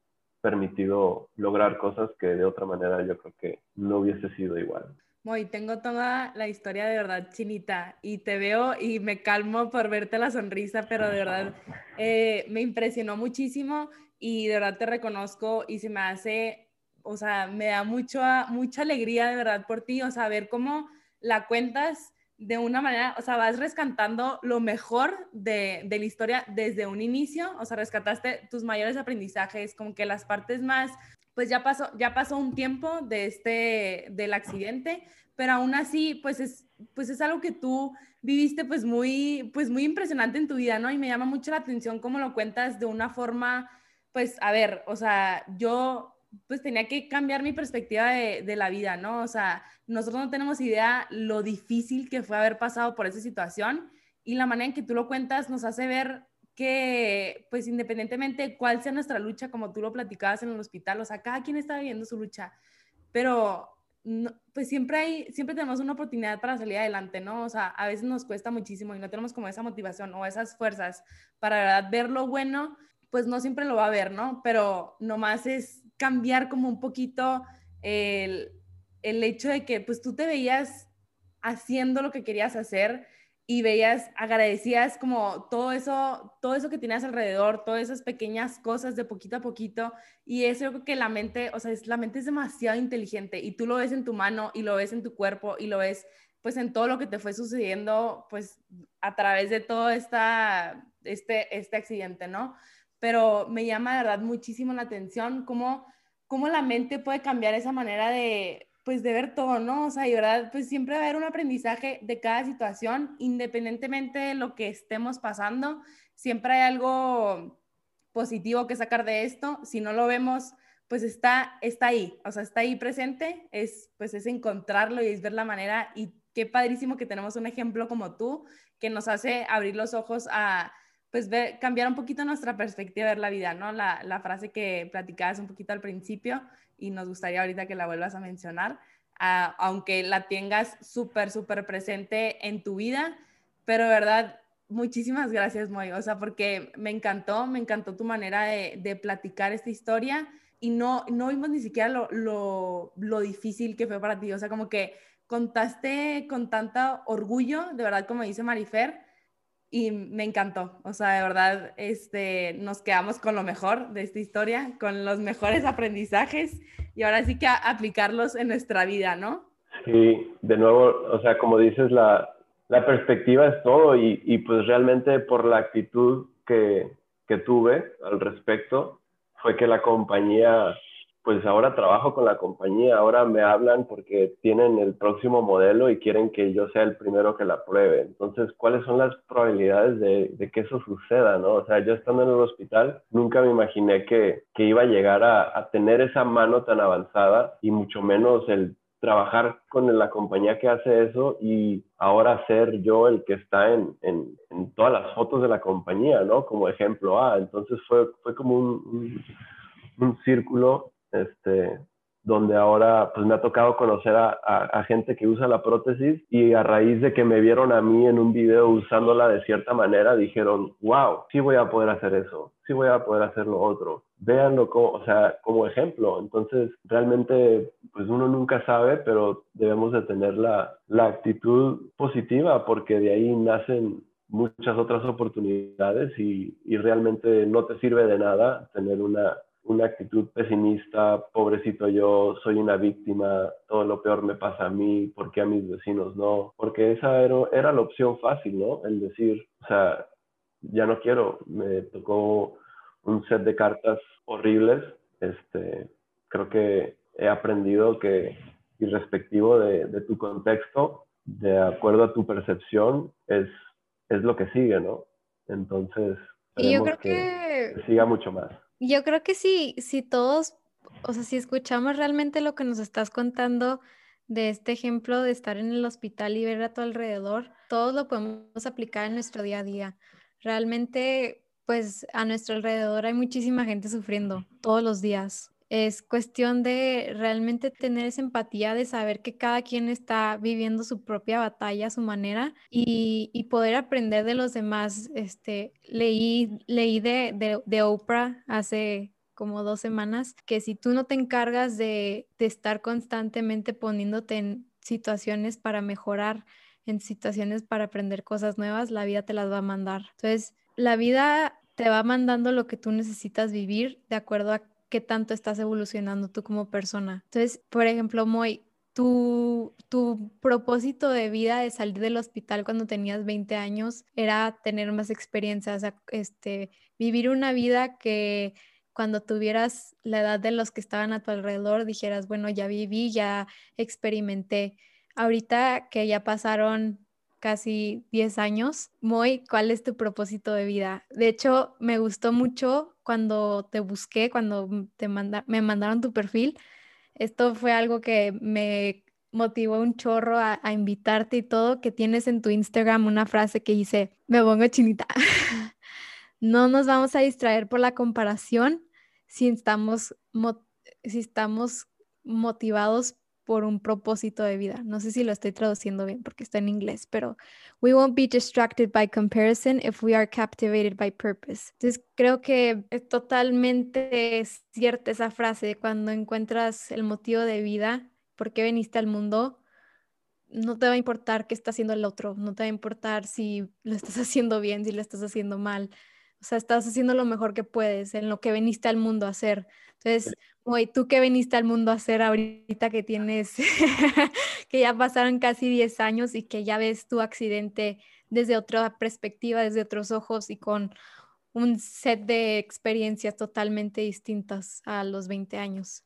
permitido lograr cosas que de otra manera yo creo que no hubiese sido igual. Moy, tengo toda la historia de verdad chinita y te veo y me calmo por verte la sonrisa, pero de verdad eh, me impresionó muchísimo y de verdad te reconozco y se me hace, o sea, me da mucho, mucha alegría de verdad por ti, o sea, ver cómo la cuentas de una manera, o sea, vas rescatando lo mejor de, de, la historia desde un inicio, o sea, rescataste tus mayores aprendizajes, como que las partes más, pues ya pasó, ya pasó un tiempo de este, del accidente, pero aún así, pues es, pues es algo que tú viviste pues muy, pues muy impresionante en tu vida, ¿no? Y me llama mucho la atención cómo lo cuentas de una forma, pues, a ver, o sea, yo pues tenía que cambiar mi perspectiva de, de, la vida, ¿no? O sea, nosotros no tenemos idea lo difícil que fue haber pasado por esa situación y la manera en que tú lo cuentas nos hace ver que, pues independientemente cuál sea nuestra lucha, como tú lo platicabas en el hospital, o sea, cada quien está viviendo su lucha, pero pues siempre hay, siempre tenemos una oportunidad para salir adelante, ¿no? O sea, a veces nos cuesta muchísimo y no tenemos como esa motivación o esas fuerzas para ver lo bueno, pues no siempre lo va a ver, ¿no? Pero nomás es cambiar como un poquito el, el hecho de que pues tú te veías haciendo lo que querías hacer y veías, agradecías como todo eso, todo eso que tenías alrededor, todas esas pequeñas cosas de poquito a poquito. Y eso yo creo que la mente, o sea, es, la mente es demasiado inteligente y tú lo ves en tu mano y lo ves en tu cuerpo y lo ves pues en todo lo que te fue sucediendo pues a través de todo esta, este, este accidente, ¿no? Pero me llama de verdad muchísimo la atención cómo, cómo la mente puede cambiar esa manera de, pues de ver todo, ¿no? O sea, y verdad, pues siempre va a haber un aprendizaje de cada situación, independientemente de lo que estemos pasando, siempre hay algo positivo que sacar de esto, si no lo vemos, pues está, está ahí, o sea, está ahí presente, es, pues es encontrarlo y es ver la manera y qué padrísimo que tenemos un ejemplo como tú que nos hace abrir los ojos a, pues ver, cambiar un poquito nuestra perspectiva de ver la vida, ¿no? La, frase que platicabas un poquito al principio, y nos gustaría ahorita que la vuelvas a mencionar, aunque la tengas súper, súper presente en tu vida, pero verdad, muchísimas gracias, Moy, o sea, porque me encantó, me encantó tu manera de, de platicar esta historia y no, no vimos ni siquiera lo, lo, lo difícil que fue para ti, o sea, como que contaste con tanto orgullo, de verdad, como dice Marifer, y me encantó. O sea, de verdad, este, nos quedamos con lo mejor de esta historia, con los mejores aprendizajes y ahora sí que aplicarlos en nuestra vida, ¿no? Sí, de nuevo, o sea, como dices, la, la perspectiva es todo y, y, pues realmente por la actitud que, que tuve al respecto fue que la compañía pues ahora trabajo con la compañía, ahora me hablan porque tienen el próximo modelo y quieren que yo sea el primero que la pruebe. Entonces, ¿cuáles son las probabilidades de, que eso suceda? ¿no? O sea, yo estando en el hospital, nunca me imaginé que, que iba a llegar a, a, tener esa mano tan avanzada y mucho menos el trabajar con la compañía que hace eso y ahora ser yo el que está en, en, en todas las fotos de la compañía, ¿no? Como ejemplo A. Entonces fue, fue como un, un círculo este, donde ahora pues me ha tocado conocer a, gente que usa la prótesis y a raíz de que me vieron a mí en un video usándola de cierta manera, dijeron, wow, sí voy a poder hacer eso, sí voy a poder hacer lo otro. Véanlo como, o sea, como ejemplo. Entonces, realmente, pues uno nunca sabe, pero debemos de tener la, la actitud positiva porque de ahí nacen muchas otras oportunidades y, y realmente no te sirve de nada tener una una actitud pesimista, pobrecito yo, soy una víctima, todo lo peor me pasa a mí, ¿por qué a mis vecinos no? Porque esa era, era la opción fácil, ¿no? El decir, o sea, ya no quiero, me tocó un set de cartas horribles, este, creo que he aprendido que irrespectivo de, de tu contexto, de acuerdo a tu percepción, es, es lo que sigue, ¿no? Entonces, y yo creo que, que siga mucho más. Yo creo que sí, si todos, o sea, si escuchamos realmente lo que nos estás contando de este ejemplo de estar en el hospital y ver a tu alrededor, todos lo podemos aplicar en nuestro día a día. Realmente, pues a nuestro alrededor hay muchísima gente sufriendo todos los días. Es cuestión de realmente tener esa empatía de saber que cada quien está viviendo su propia batalla a su manera y, poder aprender de los demás. Este, leí leí de, de, de, Oprah hace como dos semanas que si tú no te encargas de, de estar constantemente poniéndote en situaciones para mejorar, en situaciones para aprender cosas nuevas, la vida te las va a mandar. Entonces, la vida te va mandando lo que tú necesitas vivir de acuerdo a qué tanto estás evolucionando tú como persona. Entonces, por ejemplo, Moy, tu, tu propósito de vida de salir del hospital cuando tenías 20 años era tener más experiencias, este, vivir una vida que cuando tuvieras la edad de los que estaban a tu alrededor dijeras, bueno, ya viví, ya experimenté. Ahorita que ya pasaron casi 10 años, Moy, ¿cuál es tu propósito de vida? De hecho, me gustó mucho cuando te busqué, cuando te me mandaron tu perfil. Esto fue algo que me motivó un chorro a, invitarte y todo, que tienes en tu Instagram una frase que dice, me pongo chinita. <laughs> no nos vamos a distraer por la comparación si estamos, si estamos motivados por un propósito de vida. No sé si lo estoy traduciendo bien porque está en inglés, pero we won't be distracted by comparison if we are captivated by purpose. Entonces creo que es totalmente cierta esa frase cuando encuentras el motivo de vida, por qué veniste al mundo, no te va a importar qué está haciendo el otro, no te va a importar si lo estás <laughs> haciendo bien, si lo estás haciendo mal. O sea, estás haciendo lo mejor que puedes en lo que veniste al mundo a hacer. Entonces, güey, tú qué veniste al mundo a hacer ahorita que tienes, <laughs> que ya pasaron casi 10 años y que ya ves tu accidente desde otra perspectiva, desde otros ojos y con un set de experiencias totalmente distintas a los 20 años.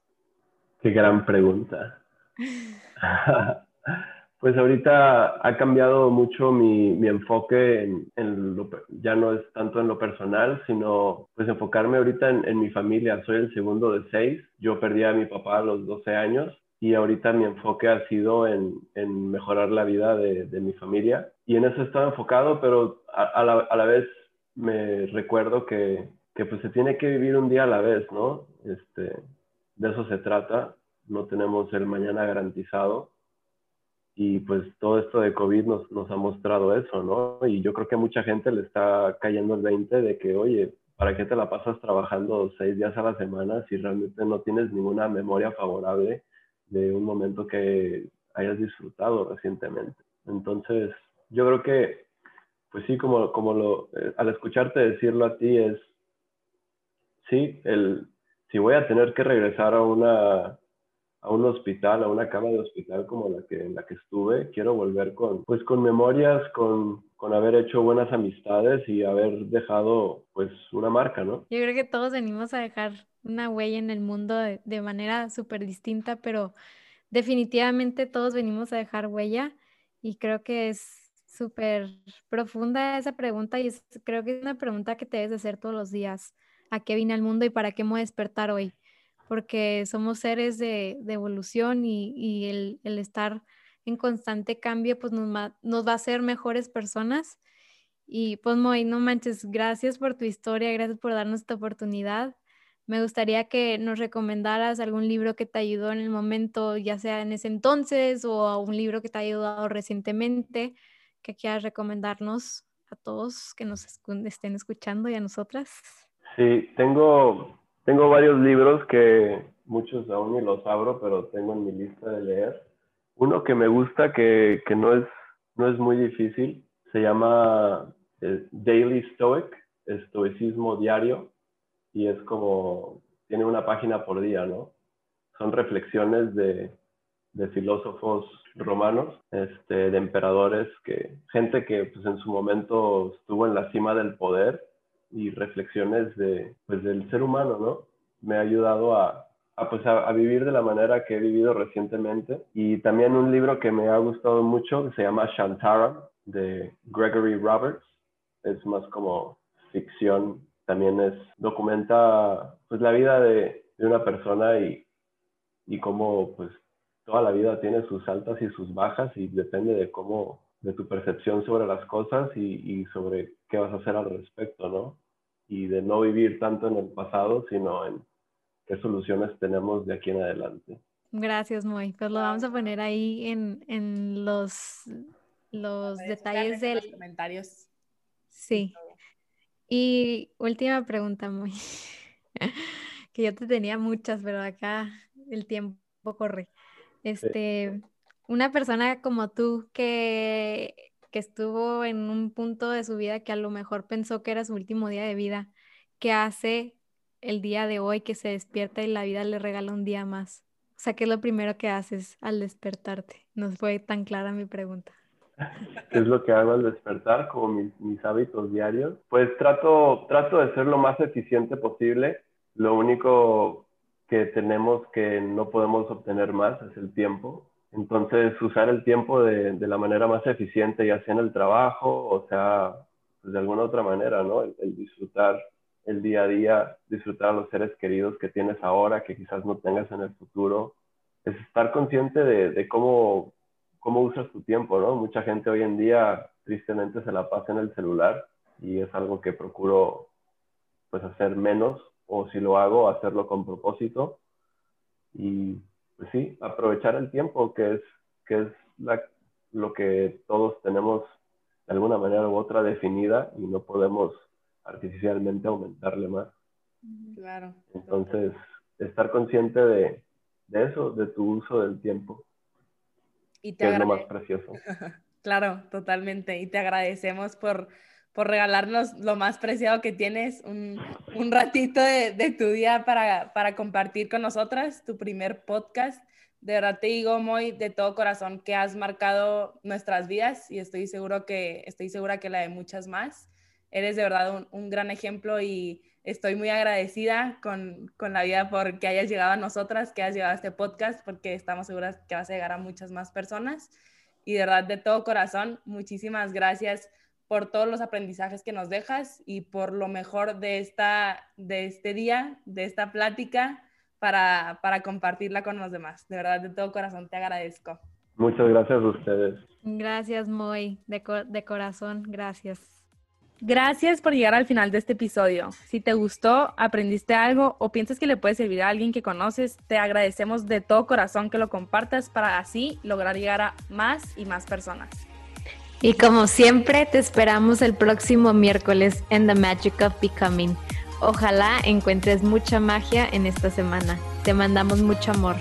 Qué gran pregunta. <laughs> <laughs> Pues ahorita ha cambiado mucho mi, mi enfoque en, en lo, ya no es tanto en lo personal, sino pues enfocarme ahorita en, mi familia. Soy el segundo de seis. Yo perdí a mi papá a los 12 años y ahorita mi enfoque ha sido en, en mejorar la vida de, de, mi familia. Y en eso he estado enfocado, pero a, a, la, a la, vez me recuerdo que, que, pues se tiene que vivir un día a la vez, ¿no? Este, de eso se trata. No tenemos el mañana garantizado y pues todo esto de COVID nos, nos ha mostrado eso, ¿no? Y yo creo que a mucha gente le está cayendo el 20 de que, oye, ¿para qué te la pasas trabajando seis días a la semana si realmente no tienes ninguna memoria favorable de un momento que hayas disfrutado recientemente? Entonces, yo creo que, pues sí, como, como lo, eh, al escucharte decirlo a ti es, sí, el, si voy a tener que regresar a una a un hospital, a una cama de hospital como la que, en la que estuve, quiero volver con, pues, con memorias, con, con haber hecho buenas amistades y haber dejado, pues, una marca, ¿no? Yo creo que todos venimos a dejar una huella en el mundo de, manera súper distinta, pero definitivamente todos venimos a dejar huella y creo que es súper profunda esa pregunta y creo que es una pregunta que te debes de hacer todos los días. ¿A qué vine al mundo y para qué me despertar hoy? Porque somos seres de, evolución y, el, estar en constante cambio pues nos va, nos va a hacer mejores personas. Y pues Moy, no manches, gracias por tu historia, gracias por darnos esta oportunidad. Me gustaría que nos recomendaras algún libro que te ayudó en el momento, ya sea en ese entonces o un libro que te ha ayudado recientemente, que quieras recomendarnos a todos que nos estén escuchando y a nosotras. Sí, tengo tengo varios libros que muchos aún ni los abro, pero tengo en mi lista de leer. Uno que me gusta, que, que no, es, no es muy difícil, se llama eh, Daily Stoic, estoicismo diario, y es como, tiene una página por día, ¿no? Son reflexiones de, de filósofos romanos, este, de emperadores, que, gente que pues, en su momento estuvo en la cima del poder y reflexiones de, pues, del ser humano, ¿no? Me ha ayudado a, a, pues, a, vivir de la manera que he vivido recientemente. Y también un libro que me ha gustado mucho que se llama Shantara de Gregory Roberts. Es más como ficción. También es, documenta pues, la vida de, de una persona y, y cómo pues, toda la vida tiene sus altas y sus bajas y depende de cómo de tu percepción sobre las cosas y, y, sobre qué vas a hacer al respecto, ¿no? Y de no vivir tanto en el pasado, sino en qué soluciones tenemos de aquí en adelante. Gracias, Moy. Pues lo vamos a poner ahí en, en los, los detalles de los comentarios. Sí. Y última pregunta, Moy. <laughs> que yo te tenía muchas, pero acá el tiempo corre. Este, una persona como tú que, que estuvo en un punto de su vida que a lo mejor pensó que era su último día de vida, ¿qué hace el día de hoy que se despierta y la vida le regala un día más? O sea, ¿qué es lo primero que haces al despertarte? No fue tan clara mi pregunta. <laughs> ¿Qué es lo que hago al despertar? Como mis, mis hábitos diarios. Pues trato, trato de ser lo más eficiente posible. Lo único que tenemos que no podemos obtener más es el tiempo. Entonces, usar el tiempo de, de la manera más eficiente, ya sea en el trabajo o sea pues, de alguna otra manera, ¿no? El, el, disfrutar el día a día, disfrutar a los seres queridos que tienes ahora, que quizás no tengas en el futuro. Es estar consciente de, de cómo, cómo usas tu tiempo, ¿no? Mucha gente hoy en día tristemente se la pasa en el celular y es algo que procuro pues hacer menos o si lo hago, hacerlo con propósito y sí, aprovechar el tiempo que es, que es la, lo que todos tenemos de alguna manera u otra definida y no podemos artificialmente aumentarle más. Claro. Entonces, estar consciente de, de eso, de tu uso del tiempo, y te que es lo más precioso. <laughs> claro, totalmente. Y te agradecemos por, por regalarnos lo más preciado que tienes, un, un ratito de, de, tu día para, para compartir con nosotras, tu primer podcast. De verdad te digo, muy de todo corazón, que has marcado nuestras vidas y estoy, seguro que, estoy segura que la de muchas más. Eres de verdad un, un gran ejemplo y estoy muy agradecida con, con, la vida por que hayas llegado a nosotras, que hayas llegado a este podcast, porque estamos seguras que vas a llegar a muchas más personas. Y de verdad, de todo corazón, muchísimas gracias por todos los aprendizajes que nos dejas y por lo mejor de, esta, de este día, de esta plática para, para compartirla con los demás. De verdad, de todo corazón te agradezco. Muchas gracias a ustedes. Gracias, Moy, de, co de corazón, gracias. Gracias por llegar al final de este episodio. Si te gustó, aprendiste algo o piensas que le puede servir a alguien que conoces, te agradecemos de todo corazón que lo compartas para así lograr llegar a más y más personas. Y como siempre, te esperamos el próximo miércoles en The Magic of Becoming. Ojalá encuentres mucha magia en esta semana. Te mandamos mucho amor.